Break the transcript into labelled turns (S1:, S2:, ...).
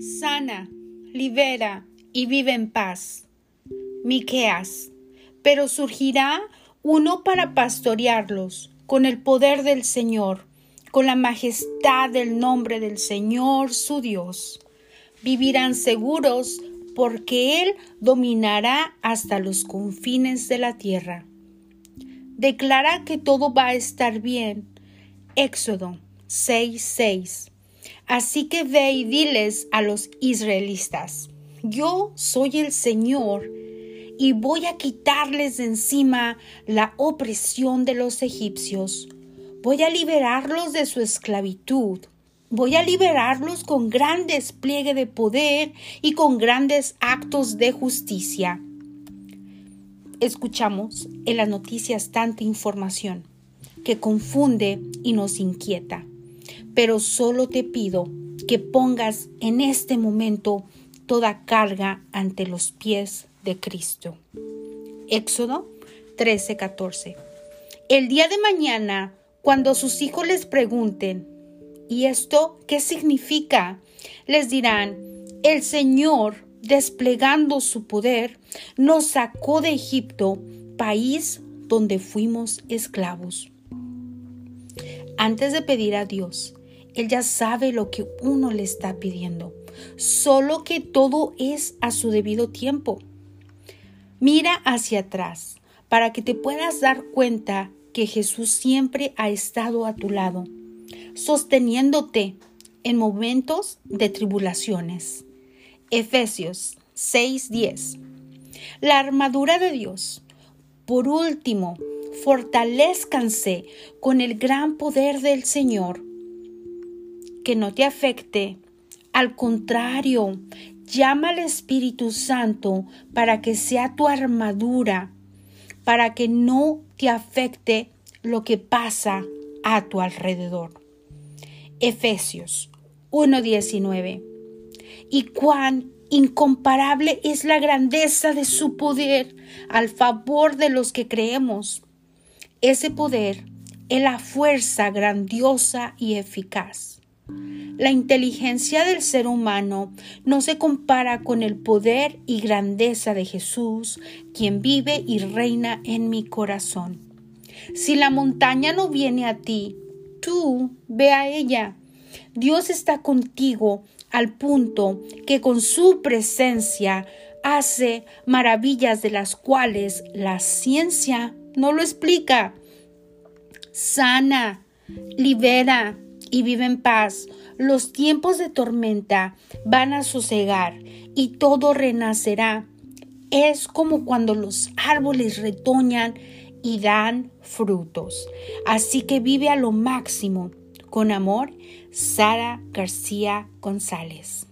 S1: sana, libera y vive en paz. Miqueas. Pero surgirá uno para pastorearlos con el poder del Señor, con la majestad del nombre del Señor su Dios. Vivirán seguros porque Él dominará hasta los confines de la tierra. Declara que todo va a estar bien. Éxodo 6:6. Así que ve y diles a los israelitas, yo soy el Señor y voy a quitarles de encima la opresión de los egipcios. Voy a liberarlos de su esclavitud. Voy a liberarlos con gran despliegue de poder y con grandes actos de justicia. Escuchamos en las noticias tanta información que confunde y nos inquieta pero solo te pido que pongas en este momento toda carga ante los pies de Cristo. Éxodo 13:14. El día de mañana, cuando sus hijos les pregunten, ¿y esto qué significa? Les dirán, el Señor, desplegando su poder, nos sacó de Egipto, país donde fuimos esclavos. Antes de pedir a Dios él ya sabe lo que uno le está pidiendo, solo que todo es a su debido tiempo. Mira hacia atrás para que te puedas dar cuenta que Jesús siempre ha estado a tu lado, sosteniéndote en momentos de tribulaciones. Efesios 6:10. La armadura de Dios. Por último, fortalezcanse con el gran poder del Señor que no te afecte. Al contrario, llama al Espíritu Santo para que sea tu armadura, para que no te afecte lo que pasa a tu alrededor. Efesios 1:19. Y cuán incomparable es la grandeza de su poder al favor de los que creemos. Ese poder es la fuerza grandiosa y eficaz la inteligencia del ser humano no se compara con el poder y grandeza de Jesús, quien vive y reina en mi corazón. Si la montaña no viene a ti, tú ve a ella. Dios está contigo al punto que con su presencia hace maravillas de las cuales la ciencia no lo explica. Sana, libera, y vive en paz. Los tiempos de tormenta van a sosegar y todo renacerá. Es como cuando los árboles retoñan y dan frutos. Así que vive a lo máximo. Con amor, Sara García González.